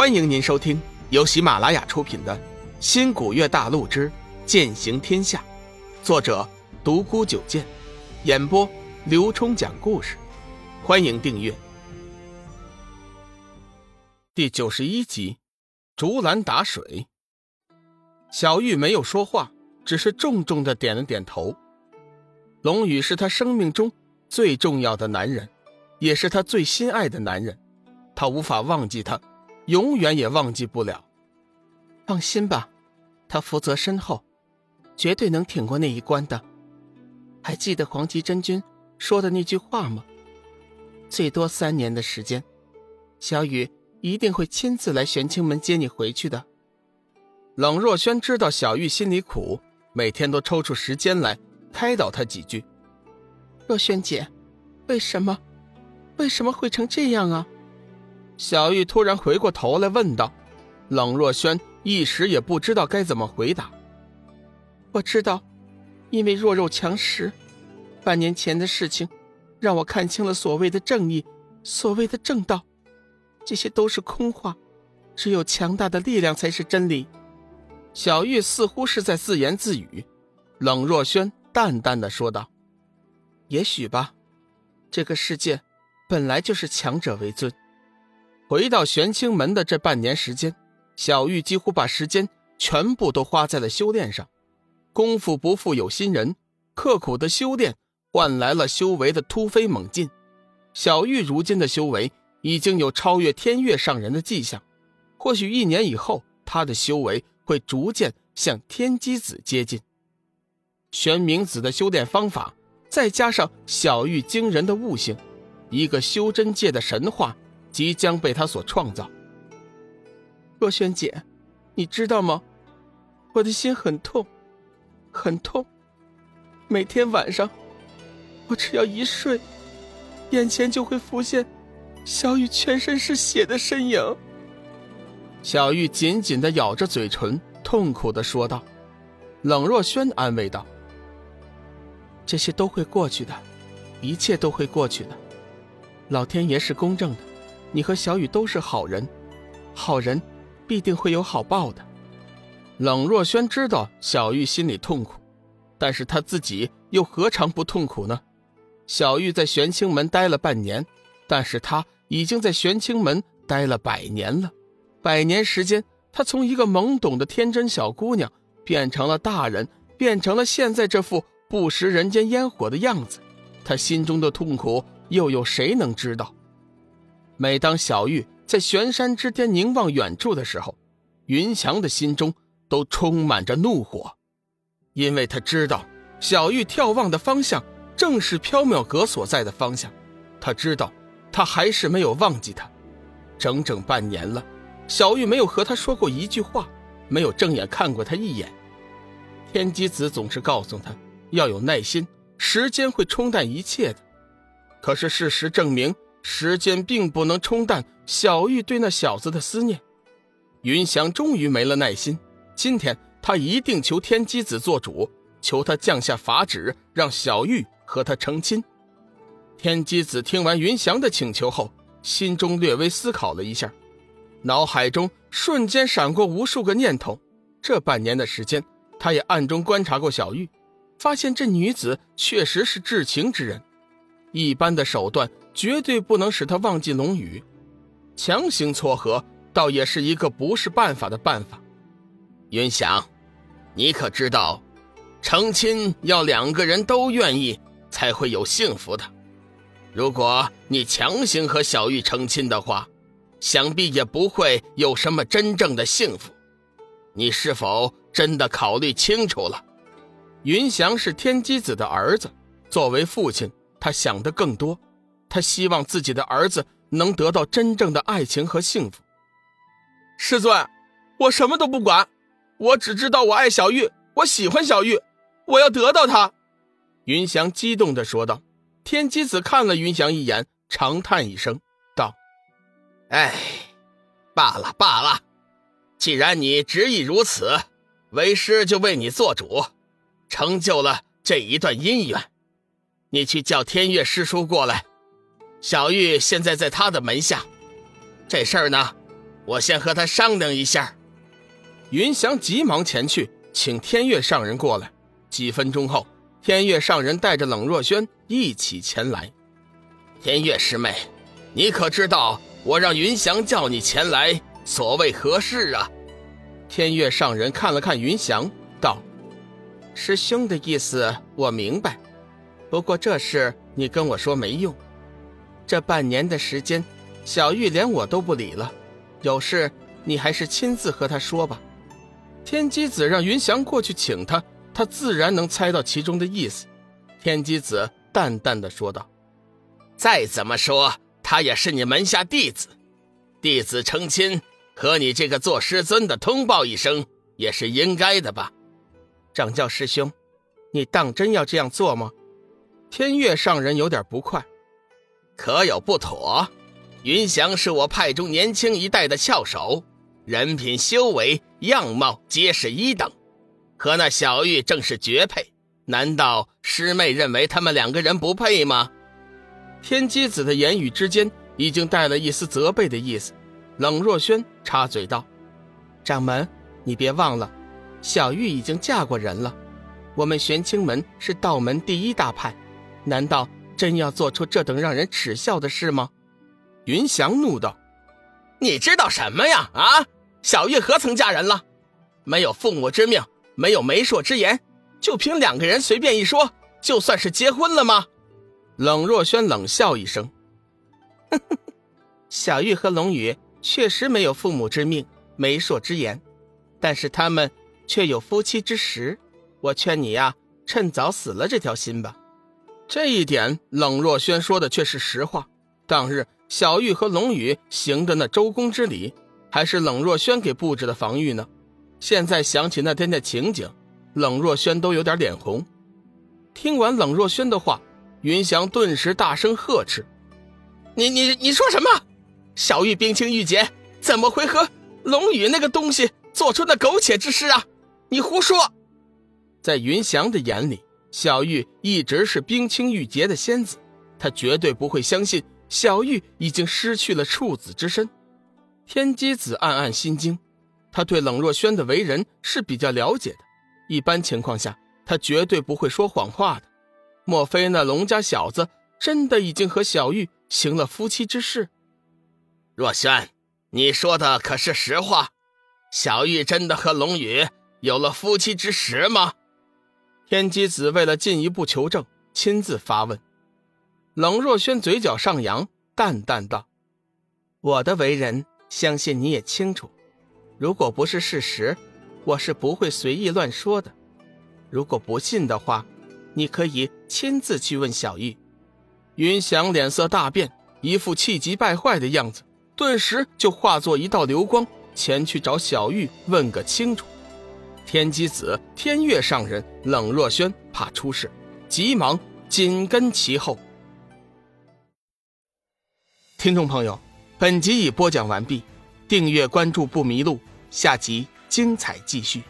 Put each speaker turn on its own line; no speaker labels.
欢迎您收听由喜马拉雅出品的《新古月大陆之剑行天下》，作者独孤九剑，演播刘冲讲故事。欢迎订阅。第九十一集，竹篮打水。小玉没有说话，只是重重的点了点头。龙宇是他生命中最重要的男人，也是他最心爱的男人，他无法忘记他。永远也忘记不了。
放心吧，他福泽深厚，绝对能挺过那一关的。还记得黄吉真君说的那句话吗？最多三年的时间，小雨一定会亲自来玄清门接你回去的。
冷若轩知道小玉心里苦，每天都抽出时间来开导她几句。
若轩姐，为什么，为什么会成这样啊？
小玉突然回过头来问道：“冷若轩一时也不知道该怎么回答。
我知道，因为弱肉强食。半年前的事情，让我看清了所谓的正义，所谓的正道，这些都是空话。只有强大的力量才是真理。”
小玉似乎是在自言自语。冷若轩淡淡的说道：“
也许吧，这个世界本来就是强者为尊。”
回到玄清门的这半年时间，小玉几乎把时间全部都花在了修炼上。功夫不负有心人，刻苦的修炼换来了修为的突飞猛进。小玉如今的修为已经有超越天月上人的迹象，或许一年以后，她的修为会逐渐向天机子接近。玄冥子的修炼方法，再加上小玉惊人的悟性，一个修真界的神话。即将被他所创造。
若萱姐，你知道吗？我的心很痛，很痛。每天晚上，我只要一睡，眼前就会浮现小雨全身是血的身影。
小玉紧紧的咬着嘴唇，痛苦的说道。冷若萱安慰道：“
这些都会过去的，一切都会过去的。老天爷是公正的。”你和小雨都是好人，好人必定会有好报的。
冷若萱知道小玉心里痛苦，但是她自己又何尝不痛苦呢？小玉在玄清门待了半年，但是她已经在玄清门待了百年了。百年时间，她从一个懵懂的天真小姑娘，变成了大人，变成了现在这副不食人间烟火的样子。她心中的痛苦，又有谁能知道？每当小玉在悬山之巅凝望远处的时候，云翔的心中都充满着怒火，因为他知道小玉眺望的方向正是缥缈阁所在的方向。他知道，他还是没有忘记他。整整半年了，小玉没有和他说过一句话，没有正眼看过他一眼。天机子总是告诉他要有耐心，时间会冲淡一切的。可是事实证明。时间并不能冲淡小玉对那小子的思念。云翔终于没了耐心，今天他一定求天机子做主，求他降下法旨，让小玉和他成亲。天机子听完云翔的请求后，心中略微思考了一下，脑海中瞬间闪过无数个念头。这半年的时间，他也暗中观察过小玉，发现这女子确实是至情之人，一般的手段。绝对不能使他忘记龙宇，强行撮合倒也是一个不是办法的办法。
云翔，你可知道，成亲要两个人都愿意才会有幸福的。如果你强行和小玉成亲的话，想必也不会有什么真正的幸福。你是否真的考虑清楚了？
云翔是天机子的儿子，作为父亲，他想的更多。他希望自己的儿子能得到真正的爱情和幸福。
师尊，我什么都不管，我只知道我爱小玉，我喜欢小玉，我要得到她。
云翔激动的说道。天机子看了云翔一眼，长叹一声，道：“
哎，罢了罢了，既然你执意如此，为师就为你做主，成就了这一段姻缘。你去叫天月师叔过来。”小玉现在在他的门下，这事儿呢，我先和他商量一下。
云翔急忙前去，请天月上人过来。几分钟后，天月上人带着冷若萱一起前来。
天月师妹，你可知道我让云翔叫你前来，所谓何事啊？
天月上人看了看云翔，道：“
师兄的意思我明白，不过这事你跟我说没用。这半年的时间，小玉连我都不理了，有事你还是亲自和他说吧。”
天机子让云翔过去请他，他自然能猜到其中的意思。天机子淡淡的说道：“
再怎么说，他也是你门下弟子，弟子成亲，和你这个做师尊的通报一声，也是应该的吧？”
掌教师兄，你当真要这样做吗？
天月上人有点不快，
可有不妥？云翔是我派中年轻一代的翘首。人品、修为、样貌皆是一等，和那小玉正是绝配。难道师妹认为他们两个人不配吗？
天机子的言语之间已经带了一丝责备的意思。冷若萱插嘴道：“
掌门，你别忘了，小玉已经嫁过人了。我们玄清门是道门第一大派，难道真要做出这等让人耻笑的事吗？”
云翔怒道：“
你知道什么呀？啊！”小玉何曾嫁人了？没有父母之命，没有媒妁之言，就凭两个人随便一说，就算是结婚了吗？
冷若萱冷笑一声：“
小玉和龙宇确实没有父母之命、媒妁之言，但是他们却有夫妻之实。我劝你呀，趁早死了这条心吧。”
这一点，冷若轩说的却是实话。当日，小玉和龙宇行的那周公之礼。还是冷若轩给布置的防御呢？现在想起那天的情景，冷若轩都有点脸红。听完冷若轩的话，云翔顿时大声呵斥：“
你你你说什么？小玉冰清玉洁，怎么会和龙宇那个东西做出那苟且之事啊？你胡说！”
在云翔的眼里，小玉一直是冰清玉洁的仙子，他绝对不会相信小玉已经失去了处子之身。天机子暗暗心惊，他对冷若轩的为人是比较了解的，一般情况下他绝对不会说谎话的。莫非那龙家小子真的已经和小玉行了夫妻之事？
若轩，你说的可是实话？小玉真的和龙宇有了夫妻之实吗？
天机子为了进一步求证，亲自发问。冷若萱嘴角上扬，淡淡道：“
我的为人。”相信你也清楚，如果不是事实，我是不会随意乱说的。如果不信的话，你可以亲自去问小玉。
云翔脸色大变，一副气急败坏的样子，顿时就化作一道流光，前去找小玉问个清楚。天机子、天月上人、冷若轩怕出事，急忙紧跟其后。听众朋友。本集已播讲完毕，订阅关注不迷路，下集精彩继续。